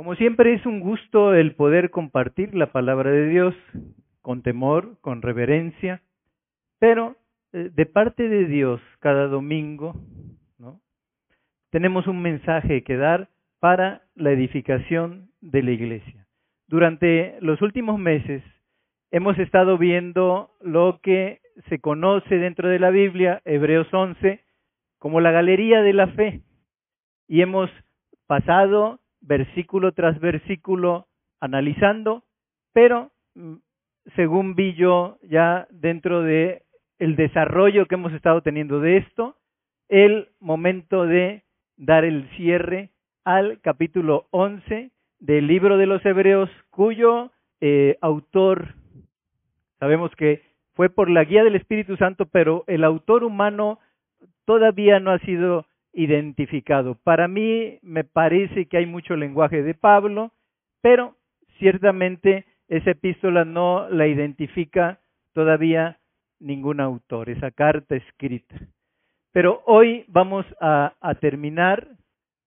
Como siempre es un gusto el poder compartir la palabra de Dios con temor, con reverencia, pero eh, de parte de Dios cada domingo, ¿no? Tenemos un mensaje que dar para la edificación de la iglesia. Durante los últimos meses hemos estado viendo lo que se conoce dentro de la Biblia, Hebreos 11, como la galería de la fe. Y hemos pasado versículo tras versículo analizando, pero mm, según vi yo ya dentro de el desarrollo que hemos estado teniendo de esto, el momento de dar el cierre al capítulo 11 del libro de los Hebreos, cuyo eh, autor, sabemos que fue por la guía del Espíritu Santo, pero el autor humano todavía no ha sido identificado. Para mí me parece que hay mucho lenguaje de Pablo, pero ciertamente esa epístola no la identifica todavía ningún autor, esa carta escrita. Pero hoy vamos a, terminar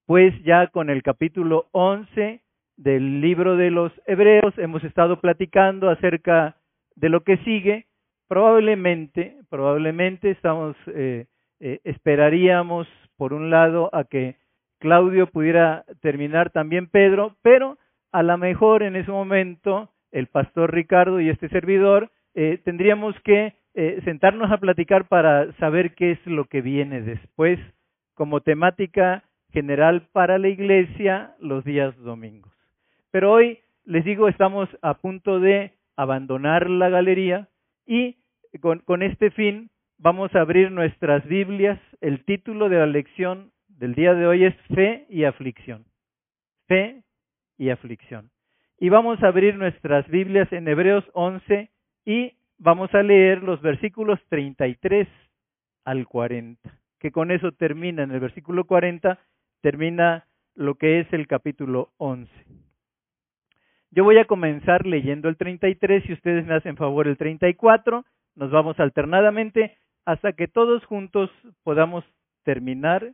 pues ya con el capítulo 11 del libro de los Hebreos. Hemos estado platicando acerca de lo que sigue. Probablemente, probablemente estamos, eh, eh, esperaríamos por un lado a que Claudio pudiera terminar también Pedro, pero a lo mejor en ese momento el pastor Ricardo y este servidor eh, tendríamos que eh, sentarnos a platicar para saber qué es lo que viene después como temática general para la iglesia los días domingos. Pero hoy, les digo, estamos a punto de abandonar la galería y con, con este fin vamos a abrir nuestras Biblias. El título de la lección del día de hoy es Fe y Aflicción. Fe y Aflicción. Y vamos a abrir nuestras Biblias en Hebreos 11 y vamos a leer los versículos 33 al 40, que con eso termina en el versículo 40 termina lo que es el capítulo 11. Yo voy a comenzar leyendo el 33 y ustedes me hacen favor el 34. Nos vamos alternadamente hasta que todos juntos podamos terminar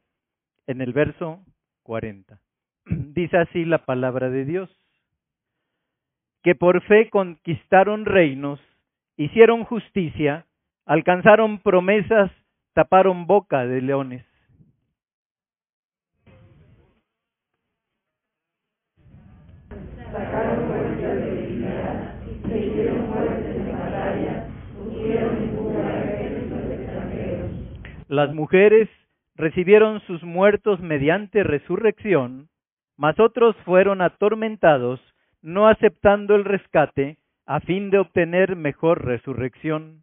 en el verso 40. Dice así la palabra de Dios, que por fe conquistaron reinos, hicieron justicia, alcanzaron promesas, taparon boca de leones. Las mujeres recibieron sus muertos mediante resurrección, mas otros fueron atormentados, no aceptando el rescate, a fin de obtener mejor resurrección.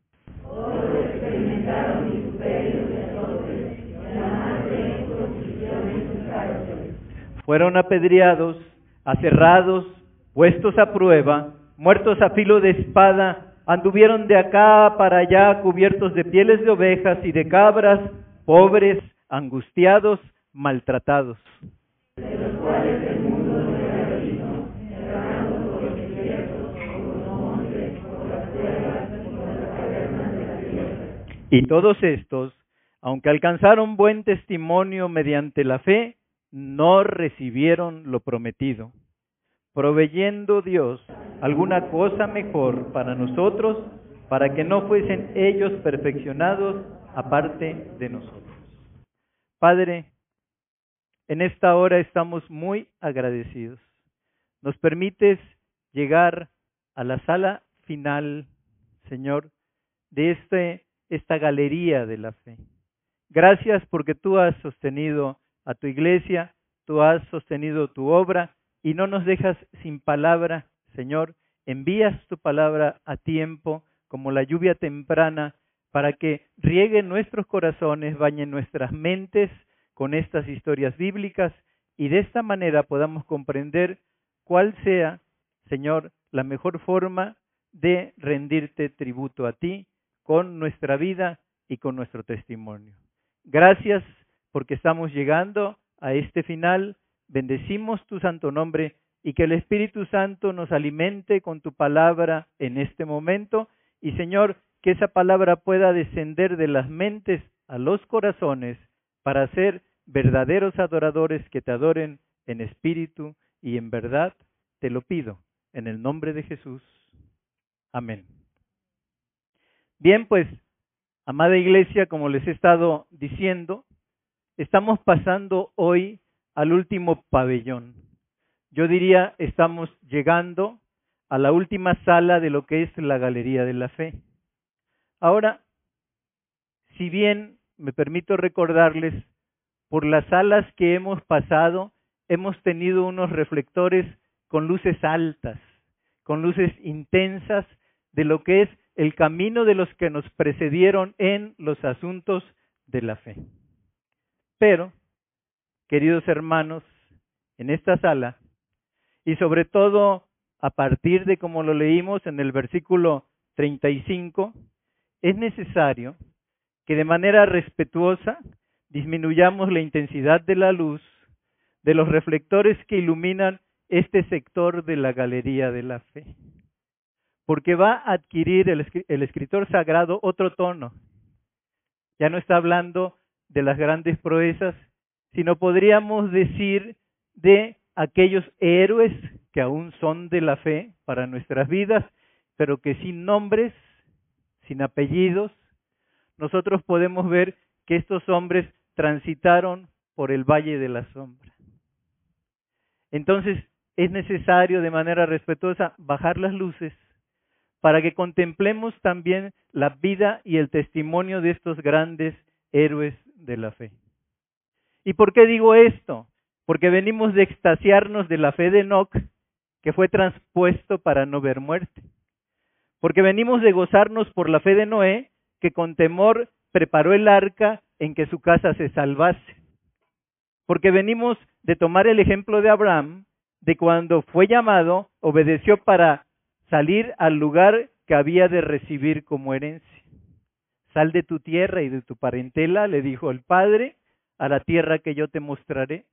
Fueron apedreados, aserrados, puestos a prueba, muertos a filo de espada, anduvieron de acá para allá cubiertos de pieles de ovejas y de cabras, pobres, angustiados, maltratados. Y todos estos, aunque alcanzaron buen testimonio mediante la fe, no recibieron lo prometido proveyendo Dios alguna cosa mejor para nosotros, para que no fuesen ellos perfeccionados aparte de nosotros. Padre, en esta hora estamos muy agradecidos. Nos permites llegar a la sala final, Señor, de este, esta galería de la fe. Gracias porque tú has sostenido a tu iglesia, tú has sostenido tu obra y no nos dejas sin palabra, Señor. Envías tu palabra a tiempo, como la lluvia temprana, para que riegue nuestros corazones, bañe nuestras mentes con estas historias bíblicas y de esta manera podamos comprender cuál sea, Señor, la mejor forma de rendirte tributo a ti con nuestra vida y con nuestro testimonio. Gracias porque estamos llegando a este final Bendecimos tu santo nombre y que el Espíritu Santo nos alimente con tu palabra en este momento y Señor, que esa palabra pueda descender de las mentes a los corazones para ser verdaderos adoradores que te adoren en espíritu y en verdad te lo pido, en el nombre de Jesús. Amén. Bien, pues, amada iglesia, como les he estado diciendo, estamos pasando hoy al último pabellón. Yo diría, estamos llegando a la última sala de lo que es la Galería de la Fe. Ahora, si bien me permito recordarles, por las salas que hemos pasado, hemos tenido unos reflectores con luces altas, con luces intensas de lo que es el camino de los que nos precedieron en los asuntos de la fe. Pero, queridos hermanos, en esta sala, y sobre todo a partir de como lo leímos en el versículo 35, es necesario que de manera respetuosa disminuyamos la intensidad de la luz de los reflectores que iluminan este sector de la galería de la fe. Porque va a adquirir el, el escritor sagrado otro tono. Ya no está hablando de las grandes proezas, sino podríamos decir de aquellos héroes que aún son de la fe para nuestras vidas, pero que sin nombres, sin apellidos, nosotros podemos ver que estos hombres transitaron por el valle de la sombra. Entonces es necesario de manera respetuosa bajar las luces para que contemplemos también la vida y el testimonio de estos grandes héroes de la fe. ¿Y por qué digo esto? Porque venimos de extasiarnos de la fe de Enoch, que fue transpuesto para no ver muerte. Porque venimos de gozarnos por la fe de Noé, que con temor preparó el arca en que su casa se salvase. Porque venimos de tomar el ejemplo de Abraham, de cuando fue llamado, obedeció para salir al lugar que había de recibir como herencia. Sal de tu tierra y de tu parentela, le dijo el Padre, a la tierra que yo te mostraré,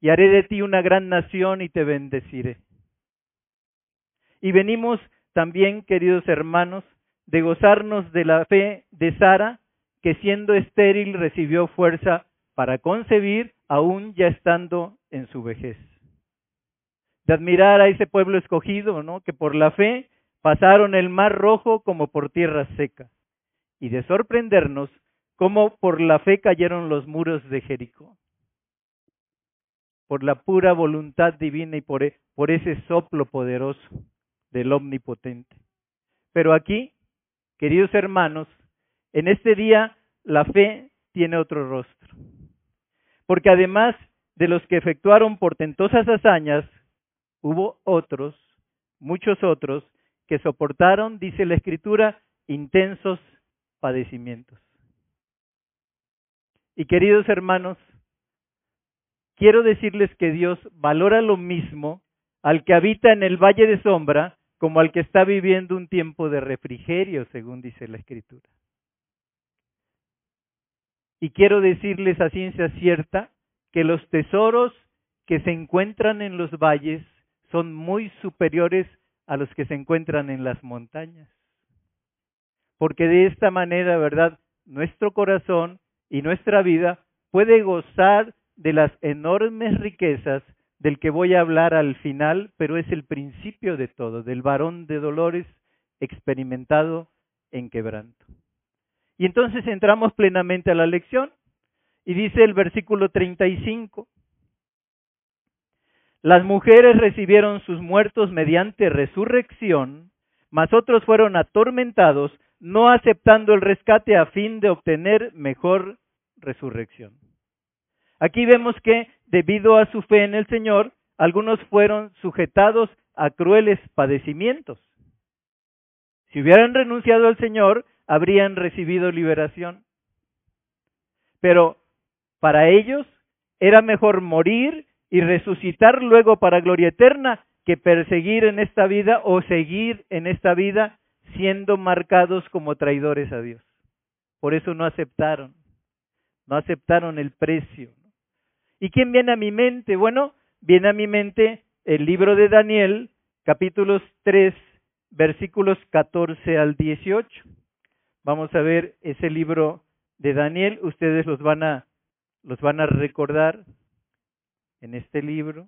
y haré de ti una gran nación y te bendeciré. Y venimos también, queridos hermanos, de gozarnos de la fe de Sara, que siendo estéril recibió fuerza para concebir, aún ya estando en su vejez. De admirar a ese pueblo escogido, ¿no? Que por la fe pasaron el mar rojo como por tierra seca. Y de sorprendernos cómo por la fe cayeron los muros de Jericó. Por la pura voluntad divina y por, e, por ese soplo poderoso del Omnipotente. Pero aquí Queridos hermanos, en este día la fe tiene otro rostro. Porque además de los que efectuaron portentosas hazañas, hubo otros, muchos otros, que soportaron, dice la Escritura, intensos padecimientos. Y queridos hermanos, quiero decirles que Dios valora lo mismo al que habita en el valle de sombra como al que está viviendo un tiempo de refrigerio, según dice la Escritura. Y quiero decirles a ciencia cierta que los tesoros que se encuentran en los valles son muy superiores a los que se encuentran en las montañas. Porque de esta manera, ¿verdad? Nuestro corazón y nuestra vida puede gozar de las enormes riquezas del que voy a hablar al final, pero es el principio de todo, del varón de dolores experimentado en quebranto. Y entonces entramos plenamente a la lección y dice el versículo 35, las mujeres recibieron sus muertos mediante resurrección, mas otros fueron atormentados, no aceptando el rescate a fin de obtener mejor resurrección. Aquí vemos que, debido a su fe en el Señor, algunos fueron sujetados a crueles padecimientos. Si hubieran renunciado al Señor, habrían recibido liberación. Pero para ellos era mejor morir y resucitar luego para gloria eterna que perseguir en esta vida o seguir en esta vida siendo marcados como traidores a Dios. Por eso no aceptaron, no aceptaron el precio. ¿Y quién viene a mi mente? Bueno, viene a mi mente el libro de Daniel, capítulos 3, versículos 14 al 18. Vamos a ver ese libro de Daniel, ustedes los van a los van a recordar en este libro.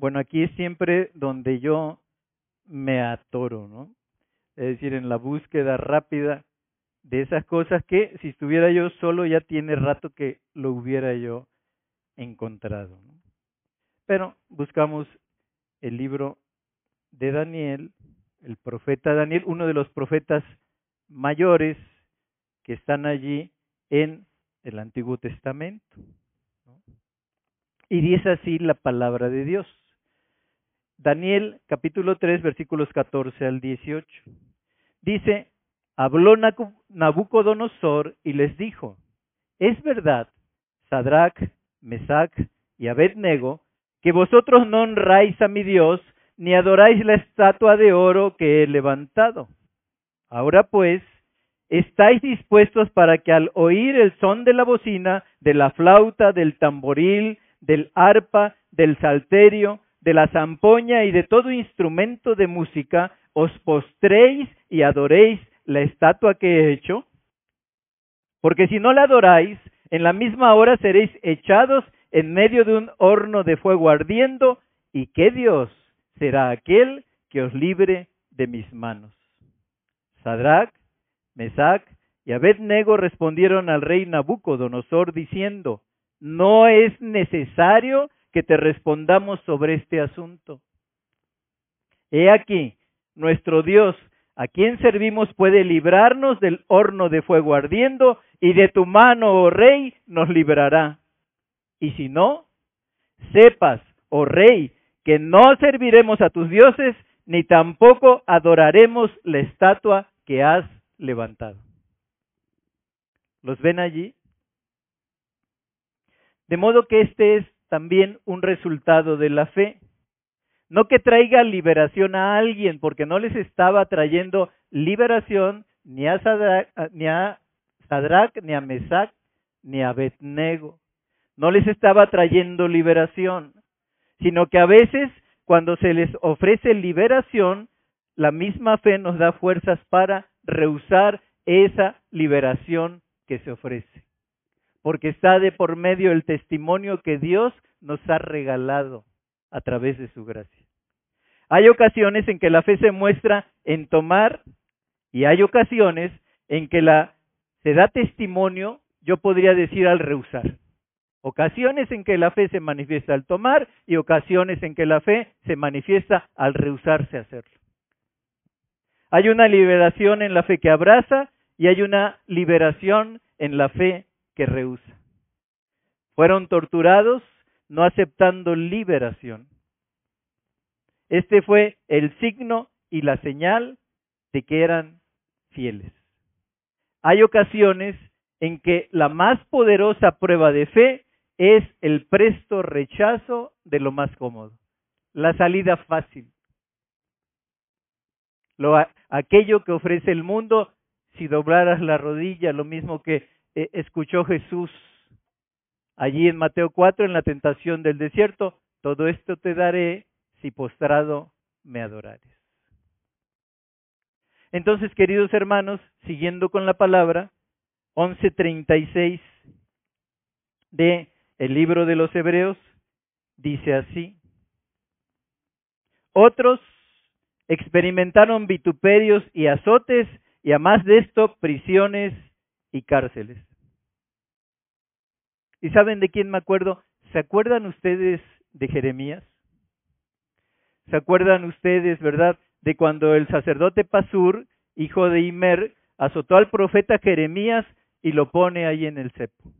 Bueno, aquí es siempre donde yo me atoro, ¿no? Es decir, en la búsqueda rápida de esas cosas que si estuviera yo solo ya tiene rato que lo hubiera yo encontrado. ¿no? Pero buscamos el libro de Daniel, el profeta Daniel, uno de los profetas mayores que están allí en el Antiguo Testamento. Y dice así la palabra de Dios. Daniel capítulo 3 versículos 14 al 18. Dice, habló Nabucodonosor y les dijo, es verdad, Sadrach, Mesach y Abednego, que vosotros no honráis a mi Dios, ni adoráis la estatua de oro que he levantado. Ahora pues, ¿estáis dispuestos para que al oír el son de la bocina, de la flauta, del tamboril, del arpa, del salterio, de la zampoña y de todo instrumento de música, os postréis y adoréis la estatua que he hecho? Porque si no la adoráis, en la misma hora seréis echados en medio de un horno de fuego ardiendo, y qué Dios será aquel que os libre de mis manos. Sadrach, Mesach y Abednego respondieron al rey Nabucodonosor diciendo, no es necesario que te respondamos sobre este asunto. He aquí, nuestro Dios, a quien servimos, puede librarnos del horno de fuego ardiendo, y de tu mano, oh rey, nos librará. Y si no, sepas, oh rey, que no serviremos a tus dioses, ni tampoco adoraremos la estatua que has levantado. ¿Los ven allí? De modo que este es también un resultado de la fe. No que traiga liberación a alguien, porque no les estaba trayendo liberación ni a Sadrach, ni a, ni a Mesac, ni a Abednego. No les estaba trayendo liberación, sino que a veces cuando se les ofrece liberación, la misma fe nos da fuerzas para rehusar esa liberación que se ofrece porque está de por medio el testimonio que Dios nos ha regalado a través de su gracia. Hay ocasiones en que la fe se muestra en tomar y hay ocasiones en que la se da testimonio, yo podría decir al rehusar. Ocasiones en que la fe se manifiesta al tomar y ocasiones en que la fe se manifiesta al rehusarse a hacerlo. Hay una liberación en la fe que abraza y hay una liberación en la fe que rehúsa. Fueron torturados no aceptando liberación. Este fue el signo y la señal de que eran fieles. Hay ocasiones en que la más poderosa prueba de fe es el presto rechazo de lo más cómodo, la salida fácil. Lo, aquello que ofrece el mundo, si doblaras la rodilla, lo mismo que eh, escuchó Jesús allí en Mateo 4 en la tentación del desierto, todo esto te daré si postrado me adorares. Entonces, queridos hermanos, siguiendo con la palabra, 11.36 de el libro de los Hebreos, dice así, otros experimentaron vituperios y azotes y a más de esto prisiones y cárceles. ¿Y saben de quién me acuerdo? ¿Se acuerdan ustedes de Jeremías? ¿Se acuerdan ustedes, verdad, de cuando el sacerdote Pasur, hijo de Imer, azotó al profeta Jeremías y lo pone ahí en el cepo?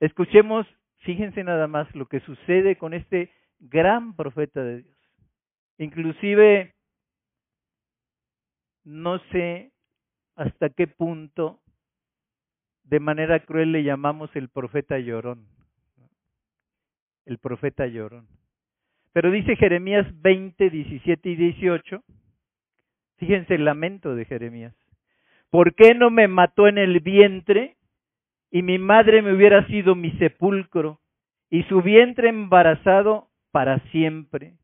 Escuchemos, fíjense nada más lo que sucede con este gran profeta de Dios. Inclusive, no sé hasta qué punto de manera cruel le llamamos el profeta llorón. El profeta llorón. Pero dice Jeremías 20, 17 y 18, fíjense el lamento de Jeremías. ¿Por qué no me mató en el vientre y mi madre me hubiera sido mi sepulcro y su vientre embarazado para siempre?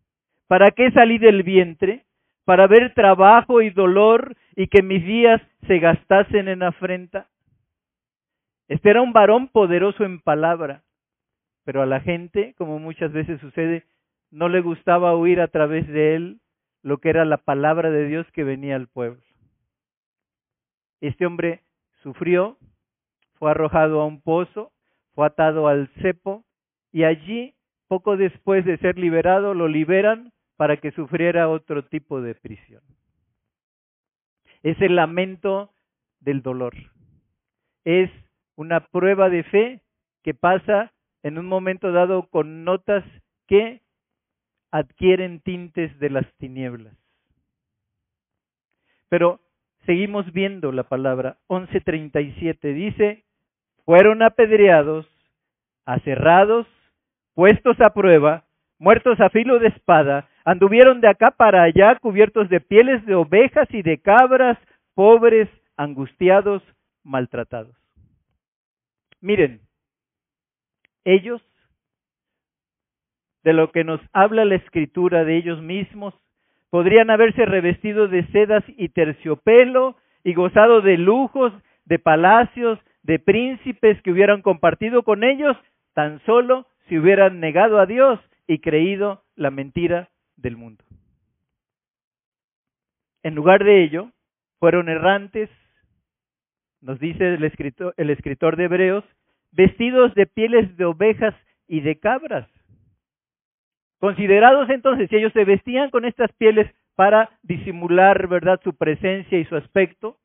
¿Para qué salí del vientre? Para ver trabajo y dolor y que mis días se gastasen en afrenta. Este era un varón poderoso en palabra, pero a la gente, como muchas veces sucede, no le gustaba oír a través de él lo que era la palabra de Dios que venía al pueblo. Este hombre sufrió, fue arrojado a un pozo, fue atado al cepo y allí, poco después de ser liberado, lo liberan para que sufriera otro tipo de prisión. Es el lamento del dolor. Es una prueba de fe que pasa en un momento dado con notas que adquieren tintes de las tinieblas. Pero seguimos viendo la palabra 1137. Dice, fueron apedreados, aserrados, puestos a prueba, muertos a filo de espada, anduvieron de acá para allá cubiertos de pieles de ovejas y de cabras, pobres, angustiados, maltratados. Miren, ellos, de lo que nos habla la escritura de ellos mismos, podrían haberse revestido de sedas y terciopelo y gozado de lujos, de palacios, de príncipes que hubieran compartido con ellos, tan solo si hubieran negado a Dios y creído la mentira del mundo. En lugar de ello, fueron errantes, nos dice el escritor, el escritor de Hebreos, vestidos de pieles de ovejas y de cabras. Considerados entonces, si ellos se vestían con estas pieles para disimular, ¿verdad?, su presencia y su aspecto,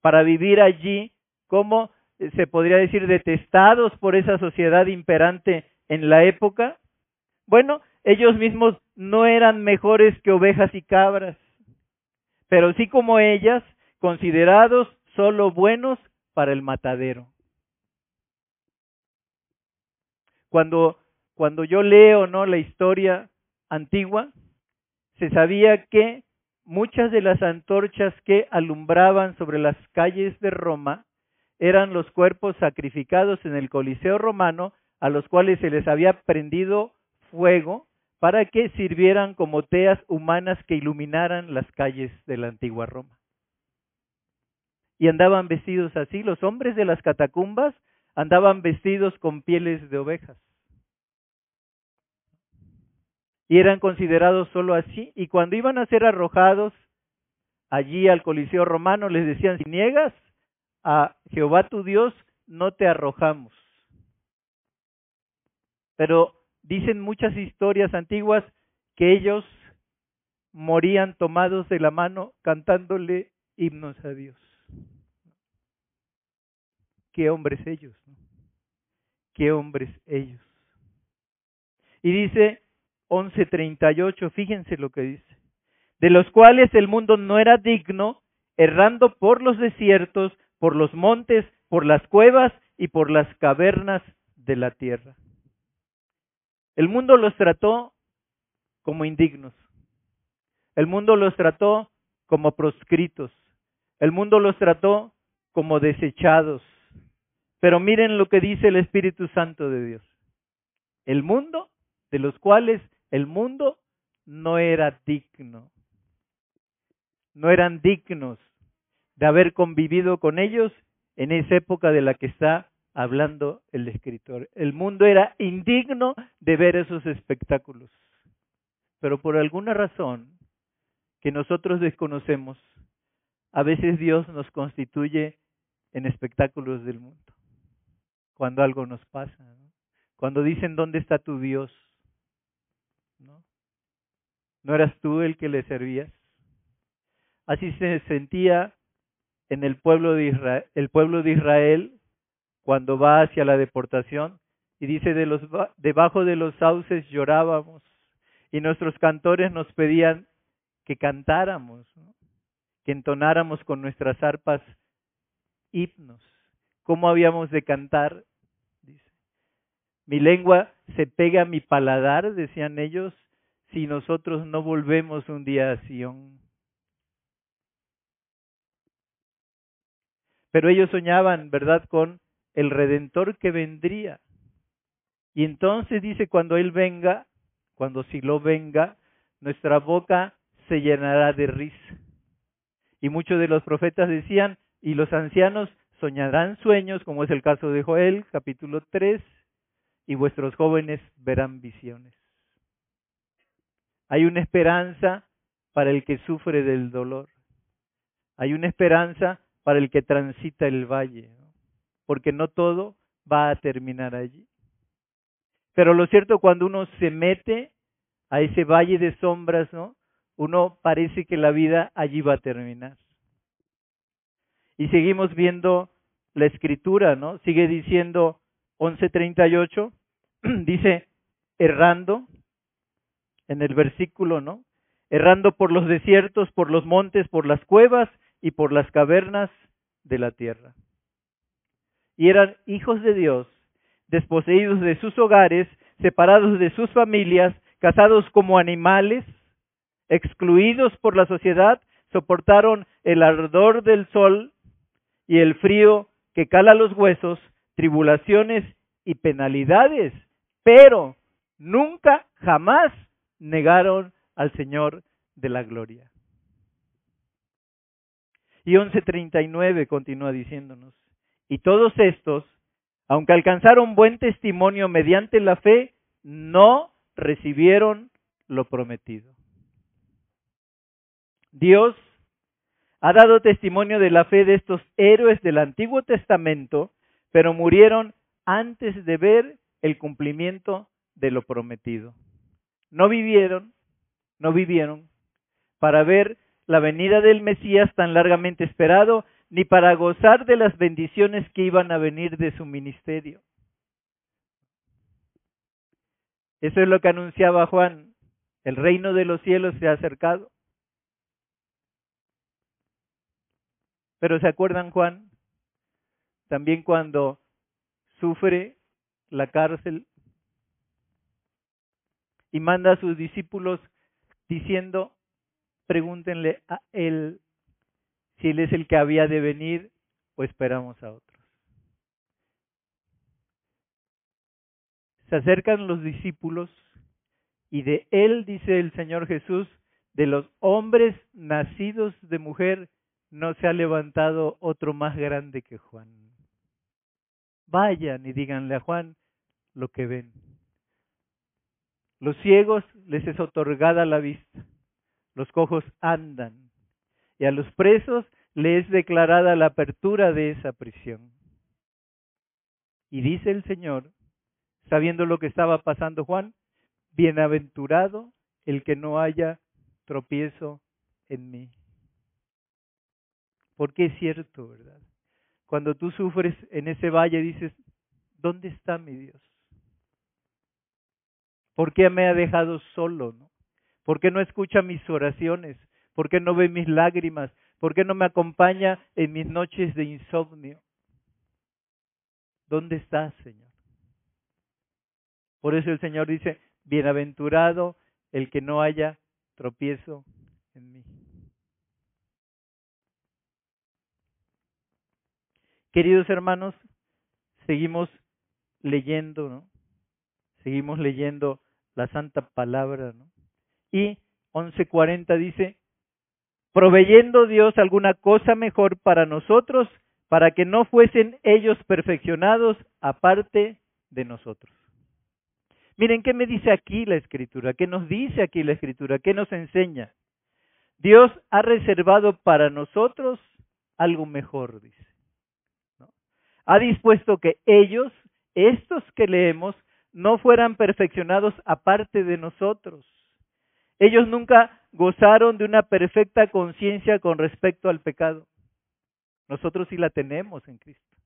para vivir allí como eh, se podría decir detestados por esa sociedad imperante en la época, bueno, ellos mismos no eran mejores que ovejas y cabras, pero sí como ellas, considerados solo buenos para el matadero. Cuando, cuando yo leo ¿no? la historia antigua, se sabía que muchas de las antorchas que alumbraban sobre las calles de Roma eran los cuerpos sacrificados en el Coliseo romano, a los cuales se les había prendido fuego para que sirvieran como teas humanas que iluminaran las calles de la antigua Roma. Y andaban vestidos así, los hombres de las catacumbas andaban vestidos con pieles de ovejas. Y eran considerados solo así. Y cuando iban a ser arrojados allí al Coliseo romano, les decían, si niegas a Jehová tu Dios, no te arrojamos. Pero dicen muchas historias antiguas que ellos morían tomados de la mano cantándole himnos a Dios qué hombres ellos, qué hombres ellos. Y dice 11:38, fíjense lo que dice, de los cuales el mundo no era digno, errando por los desiertos, por los montes, por las cuevas y por las cavernas de la tierra. El mundo los trató como indignos. El mundo los trató como proscritos. El mundo los trató como desechados. Pero miren lo que dice el Espíritu Santo de Dios. El mundo, de los cuales el mundo no era digno. No eran dignos de haber convivido con ellos en esa época de la que está hablando el escritor. El mundo era indigno de ver esos espectáculos. Pero por alguna razón que nosotros desconocemos, a veces Dios nos constituye en espectáculos del mundo cuando algo nos pasa, cuando dicen dónde está tu Dios, ¿no? ¿No eras tú el que le servías? Así se sentía en el pueblo de Israel, el pueblo de Israel cuando va hacia la deportación y dice de los debajo de los sauces llorábamos y nuestros cantores nos pedían que cantáramos, que entonáramos con nuestras arpas himnos. ¿Cómo habíamos de cantar mi lengua se pega a mi paladar, decían ellos, si nosotros no volvemos un día a Sion. Pero ellos soñaban, ¿verdad?, con el redentor que vendría. Y entonces dice, cuando Él venga, cuando lo venga, nuestra boca se llenará de risa. Y muchos de los profetas decían, y los ancianos soñarán sueños, como es el caso de Joel, capítulo 3, y vuestros jóvenes verán visiones. Hay una esperanza para el que sufre del dolor. Hay una esperanza para el que transita el valle, porque no todo va a terminar allí. Pero lo cierto, cuando uno se mete a ese valle de sombras, ¿no? Uno parece que la vida allí va a terminar. Y seguimos viendo la escritura, ¿no? Sigue diciendo 11:38, dice, errando, en el versículo, ¿no? Errando por los desiertos, por los montes, por las cuevas y por las cavernas de la tierra. Y eran hijos de Dios, desposeídos de sus hogares, separados de sus familias, casados como animales, excluidos por la sociedad, soportaron el ardor del sol y el frío que cala los huesos, tribulaciones y penalidades, pero nunca, jamás negaron al Señor de la gloria. Y 11.39 continúa diciéndonos, y todos estos, aunque alcanzaron buen testimonio mediante la fe, no recibieron lo prometido. Dios ha dado testimonio de la fe de estos héroes del Antiguo Testamento, pero murieron antes de ver el cumplimiento de lo prometido. No vivieron, no vivieron para ver la venida del Mesías tan largamente esperado, ni para gozar de las bendiciones que iban a venir de su ministerio. Eso es lo que anunciaba Juan. El reino de los cielos se ha acercado. Pero ¿se acuerdan Juan? También cuando sufre la cárcel y manda a sus discípulos diciendo, pregúntenle a él si él es el que había de venir o esperamos a otros. Se acercan los discípulos y de él dice el Señor Jesús, de los hombres nacidos de mujer no se ha levantado otro más grande que Juan. Vayan y díganle a Juan lo que ven. Los ciegos les es otorgada la vista los cojos andan, y a los presos les es declarada la apertura de esa prisión. Y dice el Señor, sabiendo lo que estaba pasando Juan, bienaventurado el que no haya tropiezo en mí. Porque es cierto, ¿verdad? Cuando tú sufres en ese valle dices, ¿dónde está mi Dios? ¿Por qué me ha dejado solo? ¿no? ¿Por qué no escucha mis oraciones? ¿Por qué no ve mis lágrimas? ¿Por qué no me acompaña en mis noches de insomnio? ¿Dónde estás, Señor? Por eso el Señor dice, bienaventurado el que no haya tropiezo en mí. Queridos hermanos, seguimos leyendo, ¿no? Seguimos leyendo la santa palabra, ¿no? y 11:40 dice, proveyendo Dios alguna cosa mejor para nosotros, para que no fuesen ellos perfeccionados aparte de nosotros. Miren qué me dice aquí la escritura, qué nos dice aquí la escritura, qué nos enseña. Dios ha reservado para nosotros algo mejor, dice. Ha dispuesto que ellos, estos que leemos, no fueran perfeccionados aparte de nosotros. Ellos nunca gozaron de una perfecta conciencia con respecto al pecado. Nosotros sí la tenemos en Cristo.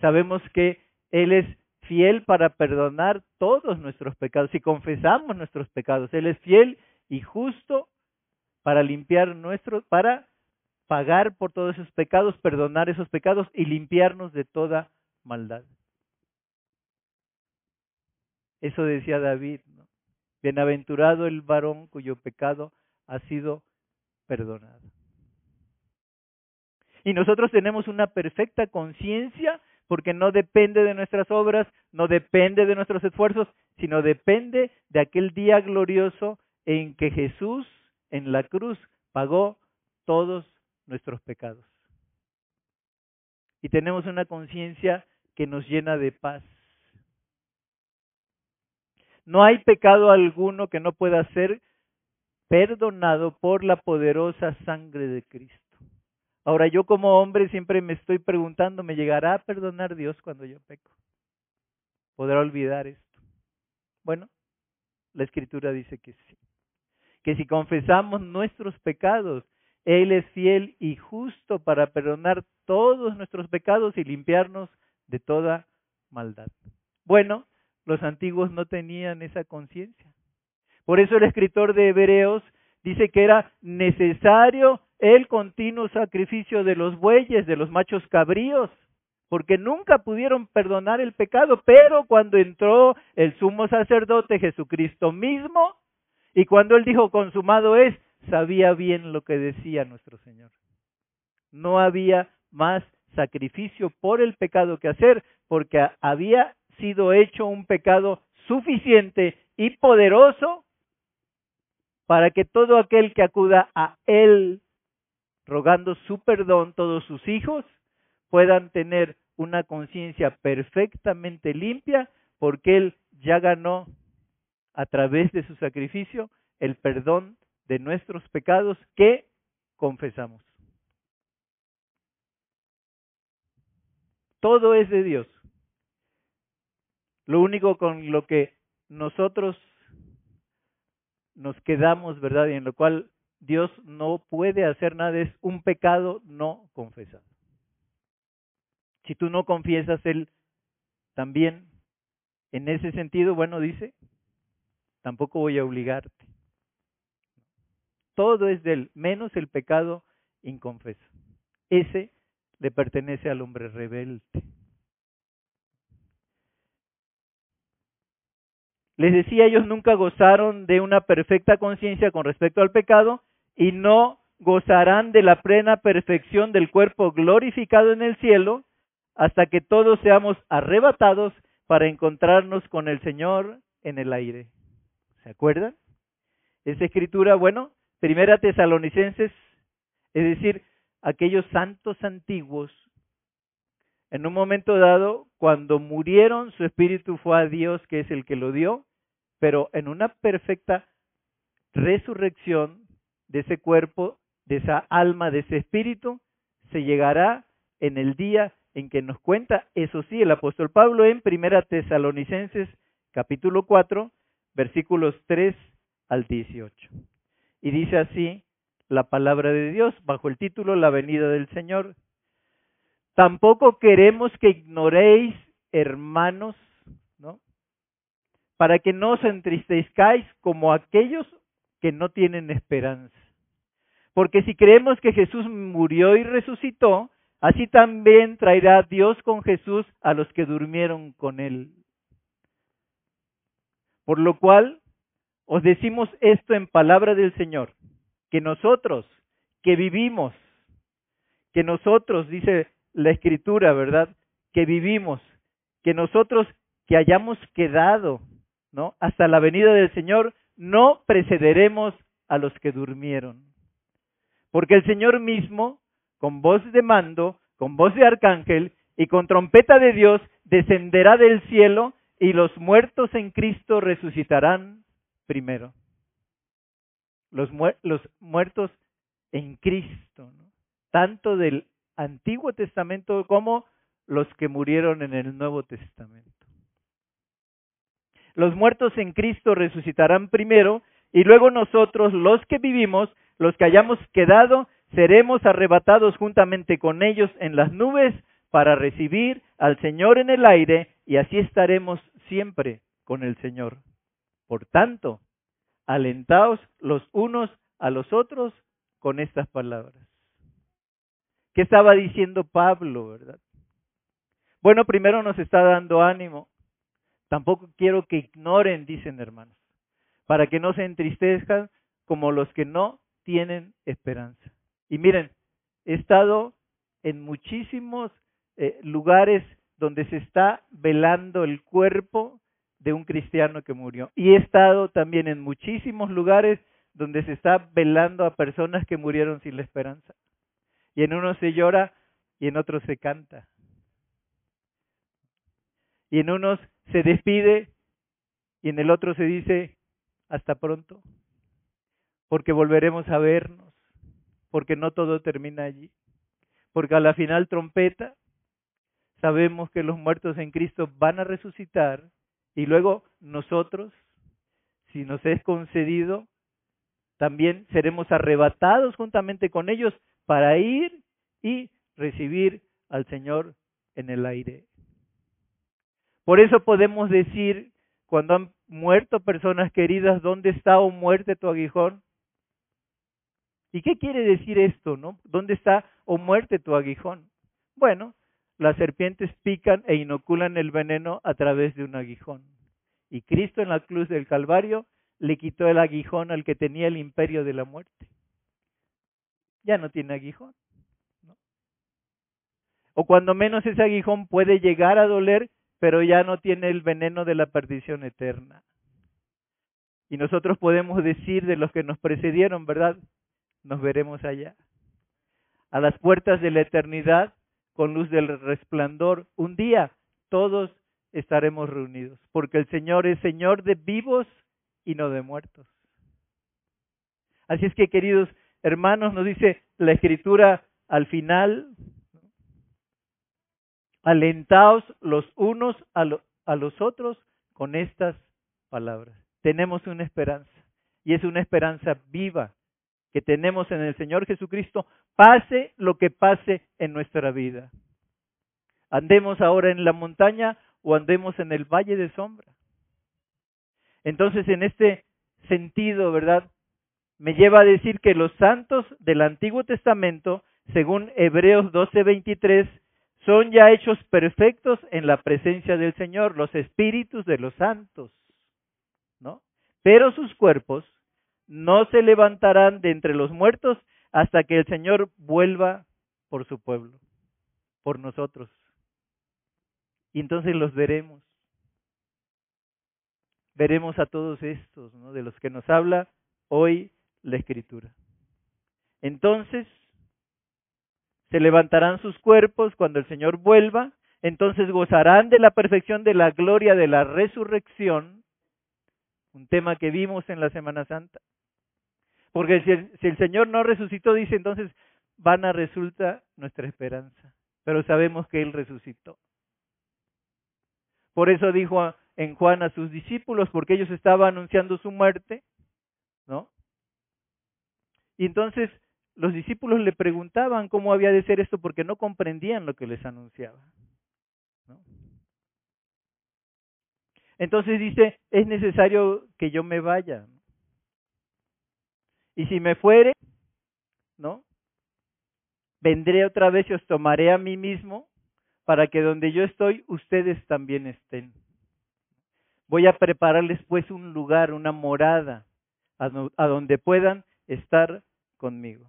Sabemos que Él es fiel para perdonar todos nuestros pecados. Si confesamos nuestros pecados, Él es fiel y justo para limpiar nuestros, para pagar por todos esos pecados, perdonar esos pecados y limpiarnos de toda maldad. Eso decía David. Bienaventurado el varón cuyo pecado ha sido perdonado. Y nosotros tenemos una perfecta conciencia porque no depende de nuestras obras, no depende de nuestros esfuerzos, sino depende de aquel día glorioso en que Jesús en la cruz pagó todos nuestros pecados. Y tenemos una conciencia que nos llena de paz. No hay pecado alguno que no pueda ser perdonado por la poderosa sangre de Cristo. Ahora yo como hombre siempre me estoy preguntando, ¿me llegará a perdonar Dios cuando yo peco? ¿Podrá olvidar esto? Bueno, la escritura dice que sí. Que si confesamos nuestros pecados, Él es fiel y justo para perdonar todos nuestros pecados y limpiarnos de toda maldad. Bueno, los antiguos no tenían esa conciencia. Por eso el escritor de Hebreos dice que era necesario el continuo sacrificio de los bueyes, de los machos cabríos, porque nunca pudieron perdonar el pecado, pero cuando entró el sumo sacerdote Jesucristo mismo, y cuando él dijo consumado es, sabía bien lo que decía nuestro Señor. No había más sacrificio por el pecado que hacer, porque había sido hecho un pecado suficiente y poderoso para que todo aquel que acuda a Él rogando su perdón, todos sus hijos, puedan tener una conciencia perfectamente limpia, porque Él ya ganó a través de su sacrificio el perdón de nuestros pecados que confesamos. Todo es de Dios. Lo único con lo que nosotros nos quedamos, ¿verdad? Y en lo cual Dios no puede hacer nada, es un pecado no confesado. Si tú no confiesas, Él también, en ese sentido, bueno, dice, tampoco voy a obligarte. Todo es del menos el pecado inconfeso. Ese le pertenece al hombre rebelde. Les decía, ellos nunca gozaron de una perfecta conciencia con respecto al pecado y no gozarán de la plena perfección del cuerpo glorificado en el cielo hasta que todos seamos arrebatados para encontrarnos con el Señor en el aire. ¿Se acuerdan? Esa escritura, bueno, primera tesalonicenses, es decir, aquellos santos antiguos, en un momento dado, cuando murieron, su espíritu fue a Dios, que es el que lo dio, pero en una perfecta resurrección de ese cuerpo, de esa alma, de ese espíritu, se llegará en el día en que nos cuenta, eso sí, el apóstol Pablo en Primera Tesalonicenses capítulo 4, versículos 3 al 18. Y dice así la palabra de Dios bajo el título La venida del Señor. Tampoco queremos que ignoréis, hermanos, para que no os entristezcáis como aquellos que no tienen esperanza. Porque si creemos que Jesús murió y resucitó, así también traerá Dios con Jesús a los que durmieron con él. Por lo cual, os decimos esto en palabra del Señor, que nosotros que vivimos, que nosotros, dice la Escritura, ¿verdad? Que vivimos, que nosotros que hayamos quedado ¿no? Hasta la venida del Señor no precederemos a los que durmieron. Porque el Señor mismo, con voz de mando, con voz de arcángel y con trompeta de Dios, descenderá del cielo y los muertos en Cristo resucitarán primero. Los, los muertos en Cristo, tanto del Antiguo Testamento como los que murieron en el Nuevo Testamento. Los muertos en Cristo resucitarán primero y luego nosotros, los que vivimos, los que hayamos quedado, seremos arrebatados juntamente con ellos en las nubes para recibir al Señor en el aire y así estaremos siempre con el Señor. Por tanto, alentaos los unos a los otros con estas palabras. ¿Qué estaba diciendo Pablo, verdad? Bueno, primero nos está dando ánimo. Tampoco quiero que ignoren, dicen hermanos, para que no se entristezcan como los que no tienen esperanza. Y miren, he estado en muchísimos eh, lugares donde se está velando el cuerpo de un cristiano que murió. Y he estado también en muchísimos lugares donde se está velando a personas que murieron sin la esperanza. Y en uno se llora y en otro se canta. Y en unos se despide y en el otro se dice hasta pronto. porque volveremos a vernos, porque no todo termina allí, porque a la final trompeta sabemos que los muertos en Cristo van a resucitar y luego nosotros, si nos es concedido, también seremos arrebatados juntamente con ellos para ir y recibir al Señor en el aire. Por eso podemos decir, cuando han muerto personas queridas, ¿dónde está o muerte tu aguijón? ¿Y qué quiere decir esto, no? ¿Dónde está o muerte tu aguijón? Bueno, las serpientes pican e inoculan el veneno a través de un aguijón. Y Cristo en la cruz del Calvario le quitó el aguijón al que tenía el imperio de la muerte. Ya no tiene aguijón. O cuando menos ese aguijón puede llegar a doler, pero ya no tiene el veneno de la perdición eterna. Y nosotros podemos decir de los que nos precedieron, ¿verdad? Nos veremos allá. A las puertas de la eternidad con luz del resplandor. Un día todos estaremos reunidos, porque el Señor es Señor de vivos y no de muertos. Así es que, queridos hermanos, nos dice la Escritura al final, alentaos los unos a, a los otros con estas palabras. Tenemos una esperanza, y es una esperanza viva que tenemos en el Señor Jesucristo, pase lo que pase en nuestra vida. Andemos ahora en la montaña o andemos en el valle de sombra. Entonces, en este sentido, ¿verdad? Me lleva a decir que los santos del Antiguo Testamento, según Hebreos 12:23, son ya hechos perfectos en la presencia del Señor, los espíritus de los santos, ¿no? Pero sus cuerpos no se levantarán de entre los muertos hasta que el Señor vuelva por su pueblo, por nosotros. Y entonces los veremos. Veremos a todos estos, ¿no? De los que nos habla hoy la Escritura. Entonces, se levantarán sus cuerpos cuando el Señor vuelva, entonces gozarán de la perfección de la gloria de la resurrección, un tema que vimos en la Semana Santa. Porque si el, Señor no resucitó, dice entonces, vana resulta nuestra esperanza. Pero sabemos que Él resucitó. Por eso dijo en Juan a sus discípulos, porque ellos estaban anunciando su muerte, ¿no? Y entonces los discípulos le preguntaban cómo había de ser esto porque no comprendían lo que les anunciaba. ¿no? Entonces dice, es necesario que yo me vaya. Y si me fuere, ¿no? Vendré otra vez y os tomaré a mí mismo para que donde yo estoy, ustedes también estén. Voy a prepararles pues un lugar, una morada, a donde puedan estar conmigo.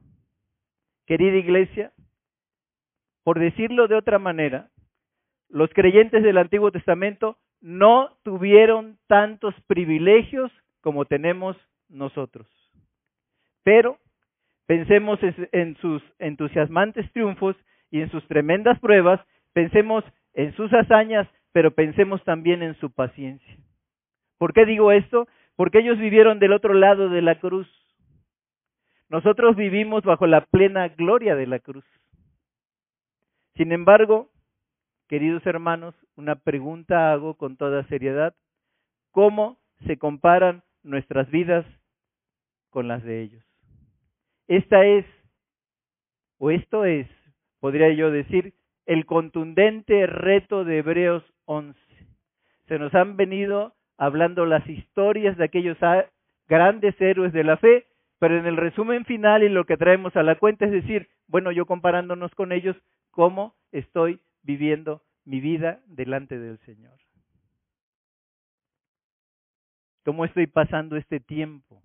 Querida iglesia, por decirlo de otra manera, los creyentes del Antiguo Testamento no tuvieron tantos privilegios como tenemos nosotros. Pero pensemos en sus entusiasmantes triunfos y en sus tremendas pruebas Pensemos en sus hazañas, pero pensemos también en su paciencia. ¿Por qué digo esto? Porque ellos vivieron del otro lado de la cruz. Nosotros vivimos bajo la plena gloria de la cruz. Sin embargo, queridos hermanos, una pregunta hago con toda seriedad. ¿Cómo se comparan nuestras vidas con las de ellos? Esta es, o esto es, podría yo decir, el contundente reto de Hebreos 11. Se nos han venido hablando las historias de aquellos grandes héroes de la fe, pero en el resumen final y lo que traemos a la cuenta es decir, bueno, yo comparándonos con ellos, cómo estoy viviendo mi vida delante del Señor. ¿Cómo estoy pasando este tiempo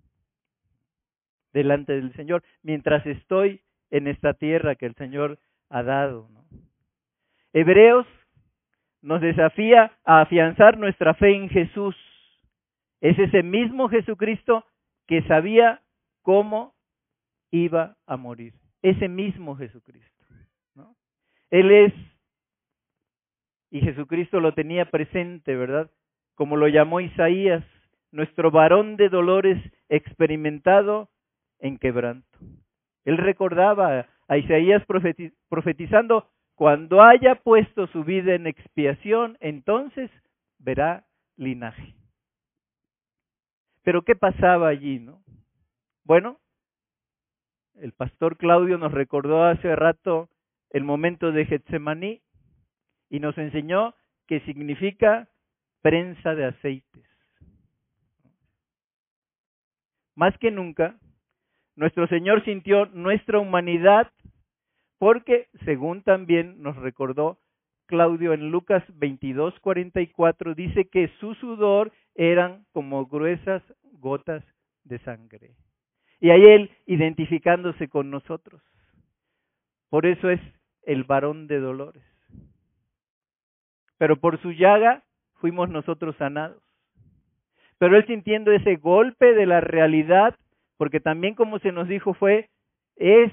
delante del Señor mientras estoy en esta tierra que el Señor ha dado? Hebreos nos desafía a afianzar nuestra fe en Jesús. Es ese mismo Jesucristo que sabía cómo iba a morir. Ese mismo Jesucristo. Él es, y Jesucristo lo tenía presente, ¿verdad? Como lo llamó Isaías, nuestro varón de dolores experimentado en quebranto. Él recordaba a Isaías profetizando, cuando haya puesto su vida en expiación, entonces verá linaje. Pero ¿qué pasaba allí, no? Bueno, el pastor Claudio nos recordó hace rato el momento de Getsemaní y nos enseñó que significa prensa de aceites. Más que nunca, nuestro Señor sintió nuestra humanidad porque, según también nos recordó Claudio en Lucas 22, 44, dice que su sudor eran como gruesas gotas de sangre. Y ahí él identificándose con nosotros. Por eso es el varón de dolores. Pero por su llaga fuimos nosotros sanados. Pero él sintiendo ese golpe de la realidad, porque también como se nos dijo fue, es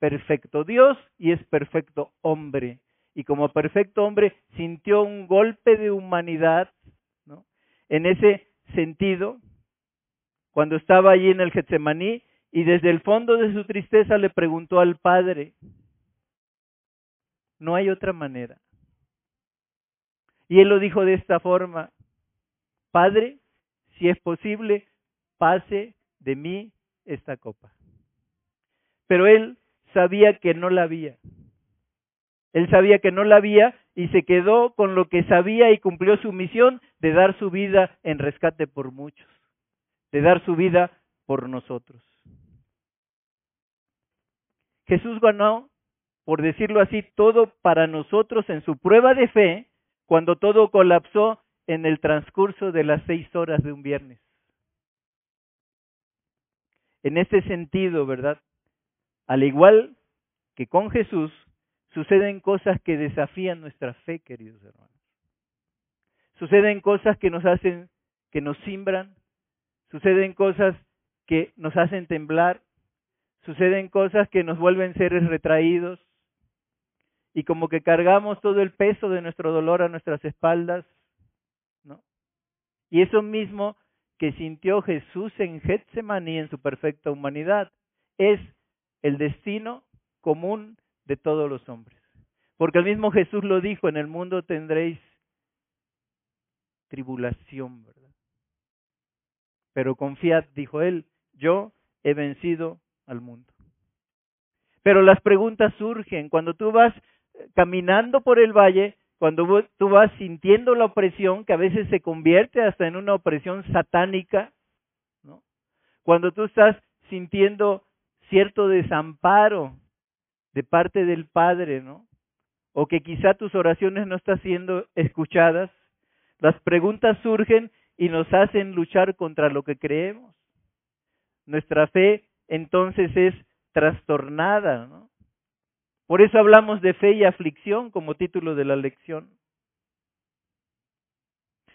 perfecto Dios y es perfecto hombre. Y como perfecto hombre sintió un golpe de humanidad, ¿no? En ese sentido, cuando estaba allí en el Getsemaní y desde el fondo de su tristeza le preguntó al Padre, no hay otra manera. Y él lo dijo de esta forma, Padre, si es posible, pase de mí esta copa. Pero él sabía que no la había. Él sabía que no la había y se quedó con lo que sabía y cumplió su misión de dar su vida en rescate por muchos, de dar su vida por nosotros. Jesús ganó, por decirlo así, todo para nosotros en su prueba de fe cuando todo colapsó en el transcurso de las seis horas de un viernes. En ese sentido, ¿verdad? Al igual que con Jesús, suceden cosas que desafían nuestra fe, queridos hermanos. Suceden cosas que nos hacen, que nos simbran, suceden cosas que nos hacen temblar, suceden cosas que nos vuelven seres retraídos y como que cargamos todo el peso de nuestro dolor a nuestras espaldas, ¿no? Y eso mismo que sintió Jesús en Getsemaní en su perfecta humanidad es el destino común de todos los hombres. Porque el mismo Jesús lo dijo, en el mundo tendréis tribulación, ¿verdad? Pero confiad, dijo él, yo he vencido al mundo. Pero las preguntas surgen cuando tú vas caminando por el valle, cuando tú vas sintiendo la opresión, que a veces se convierte hasta en una opresión satánica, ¿no? Cuando tú estás sintiendo cierto desamparo de parte del Padre, ¿no? O que quizá tus oraciones no están siendo escuchadas, las preguntas surgen y nos hacen luchar contra lo que creemos. Nuestra fe entonces es trastornada, ¿no? Por eso hablamos de fe y aflicción como título de la lección.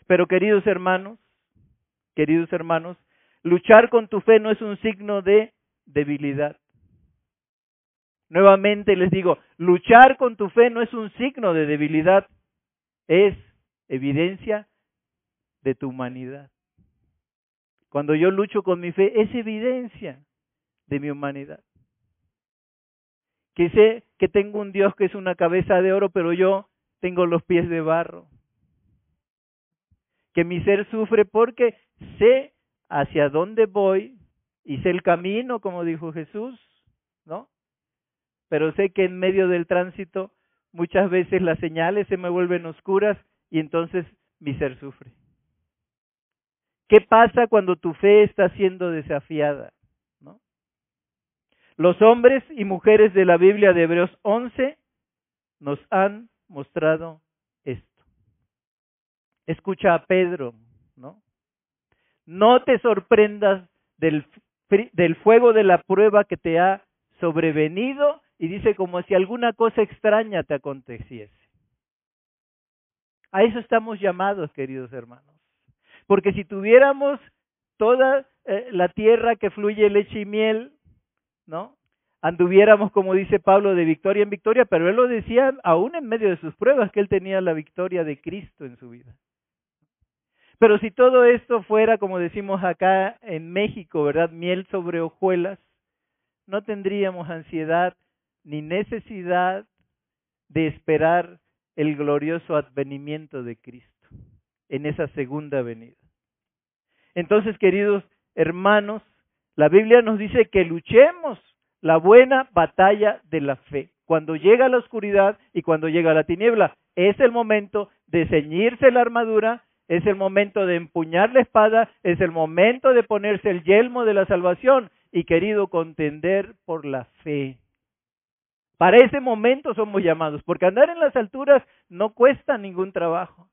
Pero queridos hermanos, queridos hermanos, luchar con tu fe no es un signo de debilidad. Nuevamente les digo, luchar con tu fe no es un signo de debilidad, es evidencia de tu humanidad. Cuando yo lucho con mi fe, es evidencia de mi humanidad. Que sé que tengo un Dios que es una cabeza de oro, pero yo tengo los pies de barro. Que mi ser sufre porque sé hacia dónde voy y sé el camino, como dijo Jesús, ¿no? Pero sé que en medio del tránsito muchas veces las señales se me vuelven oscuras y entonces mi ser sufre. ¿Qué pasa cuando tu fe está siendo desafiada? Los hombres y mujeres de la Biblia de Hebreos 11 nos han mostrado esto. Escucha a Pedro, ¿no? No te sorprendas del del fuego de la prueba que te ha sobrevenido y dice como si alguna cosa extraña te aconteciese. A eso estamos llamados, queridos hermanos. Porque si tuviéramos toda eh, la tierra que fluye leche y miel, ¿no? Anduviéramos, como dice Pablo, de victoria en victoria, pero él lo decía aún en medio de sus pruebas, que él tenía la victoria de Cristo en su vida. Pero si todo esto fuera, como decimos acá en México, ¿verdad? Miel sobre hojuelas, no tendríamos ansiedad ni necesidad de esperar el glorioso advenimiento de Cristo en esa segunda venida. Entonces, queridos hermanos, la Biblia nos dice que luchemos la buena batalla de la fe. Cuando llega la oscuridad y cuando llega la tiniebla, es el momento de ceñirse la armadura, es el momento de empuñar la espada, es el momento de ponerse el yelmo de la salvación y querido contender por la fe. Para ese momento somos llamados, porque andar en las alturas no cuesta ningún trabajo.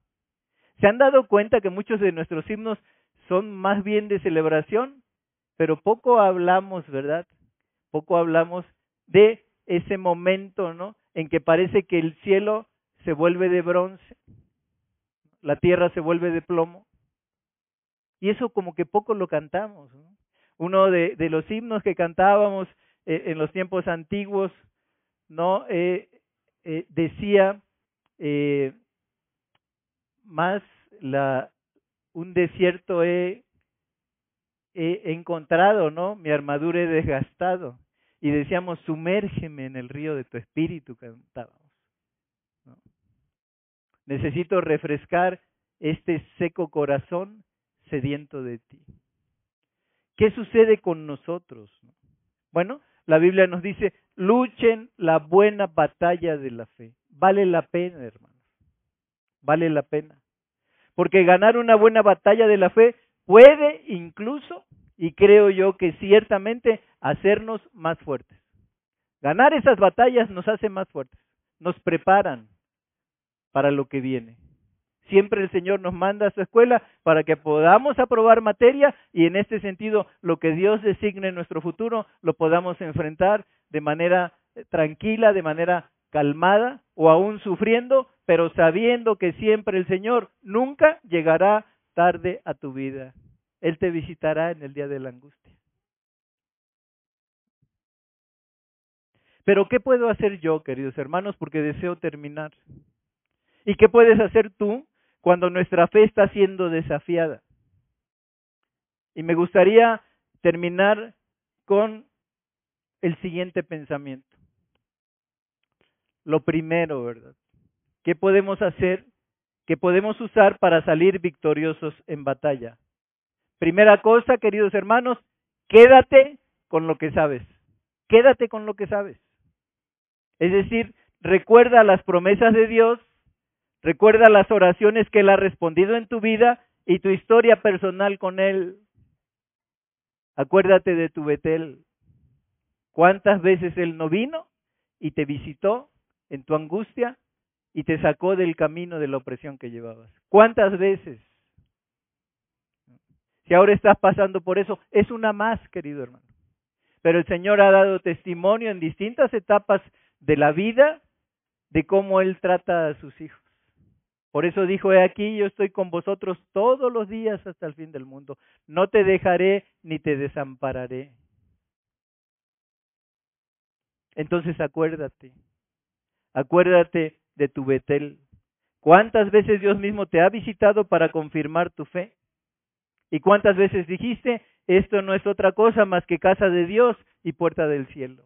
¿Se han dado cuenta que muchos de nuestros himnos son más bien de celebración? Pero poco hablamos, ¿verdad? Poco hablamos de ese momento, ¿no? En que parece que el cielo se vuelve de bronce, la tierra se vuelve de plomo. Y eso como que poco lo cantamos. Uno de, los himnos que cantábamos eh, en los tiempos antiguos no eh, eh, decía eh, más la un desierto he encontrado, ¿no? Mi armadura he desgastado. Y decíamos, sumérgeme en el río de tu espíritu, cantábamos. Necesito refrescar este seco corazón sediento de ti. ¿Qué sucede con nosotros? Bueno, la Biblia nos dice, luchen la buena batalla de la fe. Vale la pena, hermanos. Vale la pena. Porque ganar una buena batalla de la fe puede incluso, y creo yo que ciertamente, hacernos más fuertes. Ganar esas batallas nos hace más fuertes, nos preparan para lo que viene. Siempre el Señor nos manda a su escuela para que podamos aprobar materia y en este sentido lo que Dios designe en nuestro futuro lo podamos enfrentar de manera eh, tranquila, de manera calmada o aún sufriendo, pero sabiendo que siempre el Señor nunca llegará tarde a tu vida. Él te visitará en el día de la angustia. Pero ¿qué puedo hacer yo, queridos hermanos? Porque deseo terminar. ¿Y qué puedes hacer tú cuando nuestra fe está siendo desafiada. Y me gustaría terminar con el siguiente pensamiento. Lo primero, ¿verdad? ¿Qué podemos hacer? ¿Qué podemos usar para salir victoriosos en batalla? Primera cosa, queridos hermanos, quédate con lo que sabes. Quédate con lo que sabes. Es decir, recuerda las promesas de Dios Recuerda las oraciones que Él ha respondido en tu vida y tu historia personal con Él. Acuérdate de tu Betel. ¿Cuántas veces Él no vino y te visitó en tu angustia y te sacó del camino de la opresión que llevabas? ¿Cuántas veces? Si ahora estás pasando por eso, es una más, querido hermano. Pero el Señor ha dado testimonio en distintas etapas de la vida de cómo Él trata a sus hijos. Por eso dijo, he aquí, yo estoy con vosotros todos los días hasta el fin del mundo. No te dejaré ni te desampararé. Entonces acuérdate, acuérdate de tu Betel. ¿Cuántas veces Dios mismo te ha visitado para confirmar tu fe? ¿Y cuántas veces dijiste, esto no es otra cosa más que casa de Dios y puerta del cielo?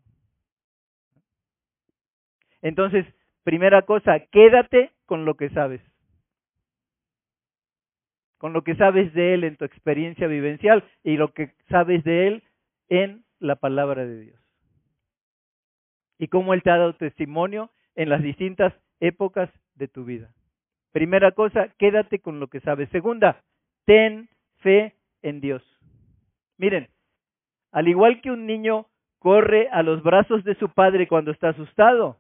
Entonces, primera cosa, quédate con lo que sabes con lo que sabes de Él en tu experiencia vivencial y lo que sabes de Él en la palabra de Dios. Y cómo Él te ha dado testimonio en las distintas épocas de tu vida. Primera cosa, quédate con lo que sabes. Segunda, ten fe en Dios. Miren, al igual que un niño corre a los brazos de su padre cuando está asustado,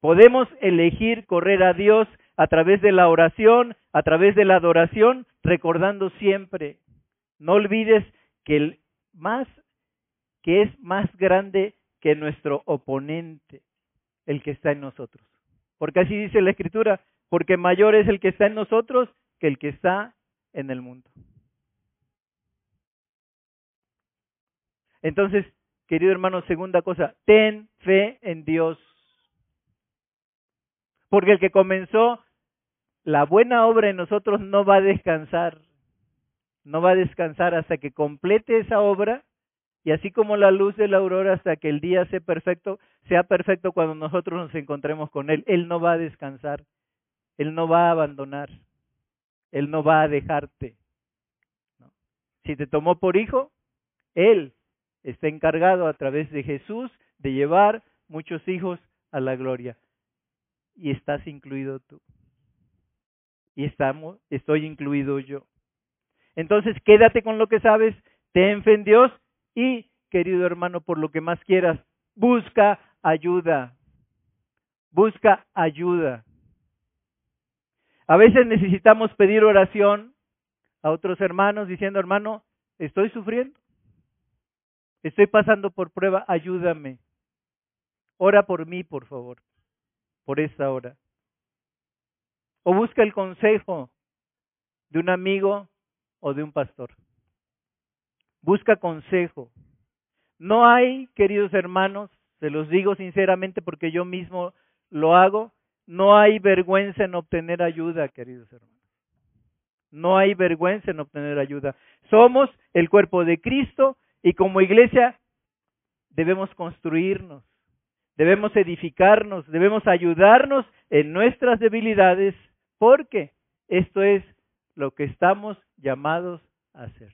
podemos elegir correr a Dios a través de la oración, a través de la adoración, recordando siempre, no olvides que el más que es más grande que nuestro oponente, el que está en nosotros. Porque así dice la escritura, porque mayor es el que está en nosotros que el que está en el mundo. Entonces, querido hermano, segunda cosa, ten fe en Dios. Porque el que comenzó la buena obra en nosotros no va a descansar, no va a descansar hasta que complete esa obra Y así como la luz de la aurora hasta que el día sea perfecto, sea perfecto cuando nosotros nos encontremos con Él. Él no va a descansar, Él no va a abandonar, Él no va a dejarte. Si te tomó por hijo, Él está encargado a través de Jesús de llevar muchos hijos a la gloria. Y estás incluido tú. Y estamos, estoy incluido yo. Entonces, quédate con lo que sabes, ten fe en Dios y, querido hermano, por lo que más quieras, busca ayuda. Busca ayuda. A veces necesitamos pedir oración a otros hermanos diciendo, hermano, estoy sufriendo. Estoy pasando por prueba, ayúdame. Ora por mí, por favor, por esta hora. O busca el consejo de un amigo o de un pastor. Busca consejo. No hay, queridos hermanos, se los digo sinceramente porque yo mismo lo hago, no hay vergüenza en obtener ayuda, queridos hermanos. No hay vergüenza en obtener ayuda. Somos el cuerpo de Cristo y como iglesia debemos construirnos, debemos edificarnos, debemos ayudarnos en nuestras debilidades porque esto es lo que estamos llamados a hacer.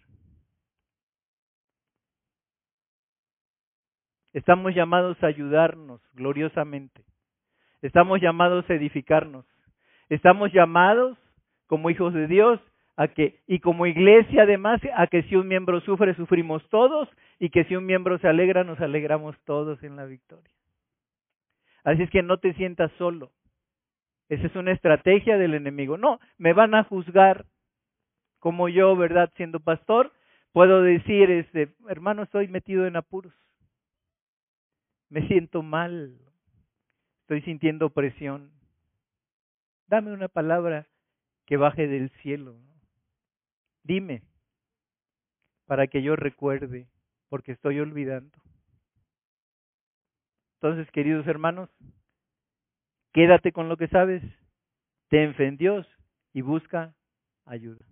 Estamos llamados a ayudarnos gloriosamente. Estamos llamados a edificarnos. Estamos llamados como hijos de Dios a que, y como iglesia además, a que si un miembro sufre, sufrimos todos, y que si un miembro se alegra, nos alegramos todos en la victoria. Así es que no te sientas solo. Esa es una estrategia del enemigo. No, me van a juzgar como yo, ¿verdad? Siendo pastor, puedo decir, este, hermano, estoy metido en apuros. Me siento mal. Estoy sintiendo presión. Dame una palabra que baje del cielo. Dime, para que yo recuerde, porque estoy olvidando. Entonces, queridos hermanos, quédate con lo que sabes, ten fe en Dios y busca ayuda.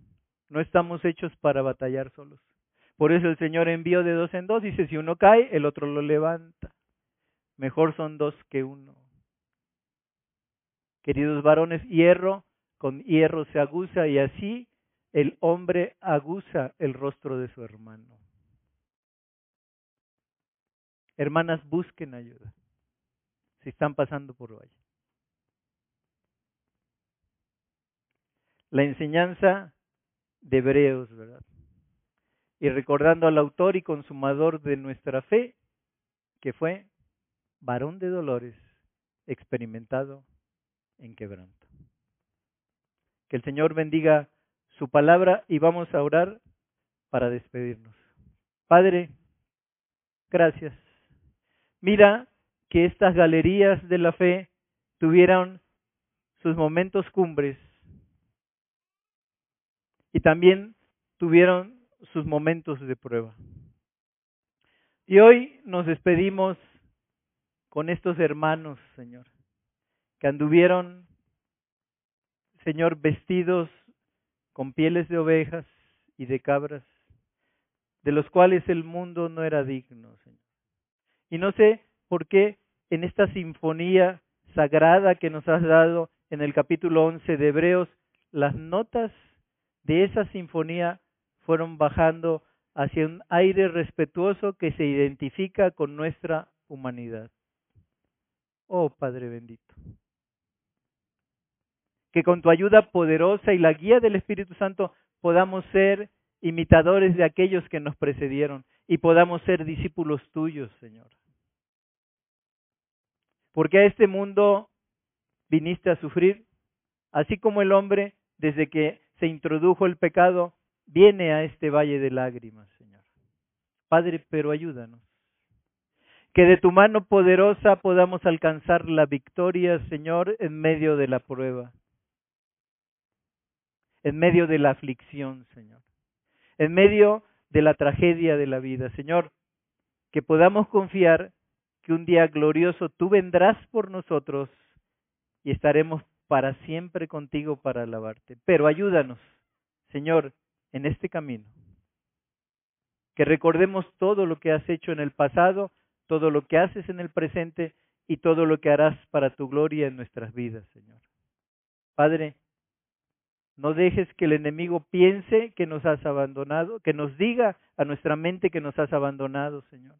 No estamos hechos para batallar solos. Por eso el Señor envió de dos en dos, dice, si uno cae, el otro lo levanta. Mejor son dos que uno. Queridos varones, hierro con hierro se aguza y así el hombre aguza el rostro de su hermano. Hermanas, busquen ayuda si están pasando por valle. La enseñanza de Hebreos, ¿verdad? Y recordando al autor y consumador de nuestra fe, que fue varón de dolores, experimentado en quebranto. Que el Señor bendiga su palabra y vamos a orar para despedirnos. Padre, gracias. Mira que estas galerías de la fe tuvieron sus momentos cumbres y también tuvieron sus momentos de prueba. Y hoy nos despedimos con estos hermanos, Señor, que anduvieron, Señor, vestidos con pieles de ovejas y de cabras, de los cuales el mundo no era digno, Señor. Y no sé por qué en esta sinfonía sagrada que nos has dado en el capítulo 11 de Hebreos, las notas de esa sinfonía fueron bajando hacia un aire respetuoso que se identifica con nuestra humanidad. Oh Padre bendito que con tu ayuda poderosa y la guía del Espíritu Santo podamos ser imitadores de aquellos que nos precedieron y podamos ser discípulos tuyos, Señor. Porque a este mundo viniste a sufrir, así como el hombre, desde que se introdujo el pecado, viene a este valle de lágrimas, Señor. Padre, pero ayúdanos. Que de tu mano poderosa podamos alcanzar la victoria, Señor, en medio de la prueba en medio de la aflicción, Señor, en medio de la tragedia de la vida, Señor, que podamos confiar que un día glorioso tú vendrás por nosotros y estaremos para siempre contigo para alabarte. Pero ayúdanos, Señor, en este camino. que recordemos todo lo que has hecho en el pasado, todo lo que haces en el presente y todo lo que harás para tu gloria en nuestras vidas, Señor. Padre, no dejes que el enemigo piense que nos has abandonado, que nos diga a nuestra mente que nos has abandonado, Señor.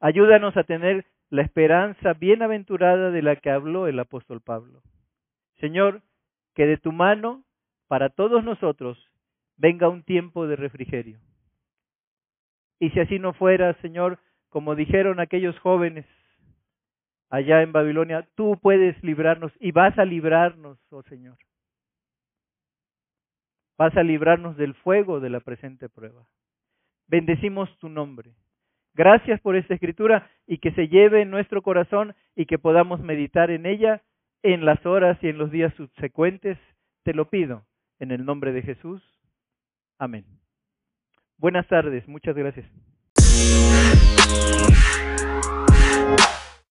Ayúdanos a tener la esperanza bienaventurada de la que habló el apóstol Pablo. Señor, que de tu mano, para todos nosotros, venga un tiempo de refrigerio. Y si así no fuera, Señor, como dijeron aquellos jóvenes allá en Babilonia, tú puedes librarnos y vas a librarnos, oh Señor. Vas a librarnos del fuego de la presente prueba. Bendecimos tu nombre. Gracias por esta escritura y que se lleve en nuestro corazón y que podamos meditar en ella en las horas y en los días subsecuentes. Te lo pido en el nombre de Jesús. Amén. Buenas tardes, muchas gracias.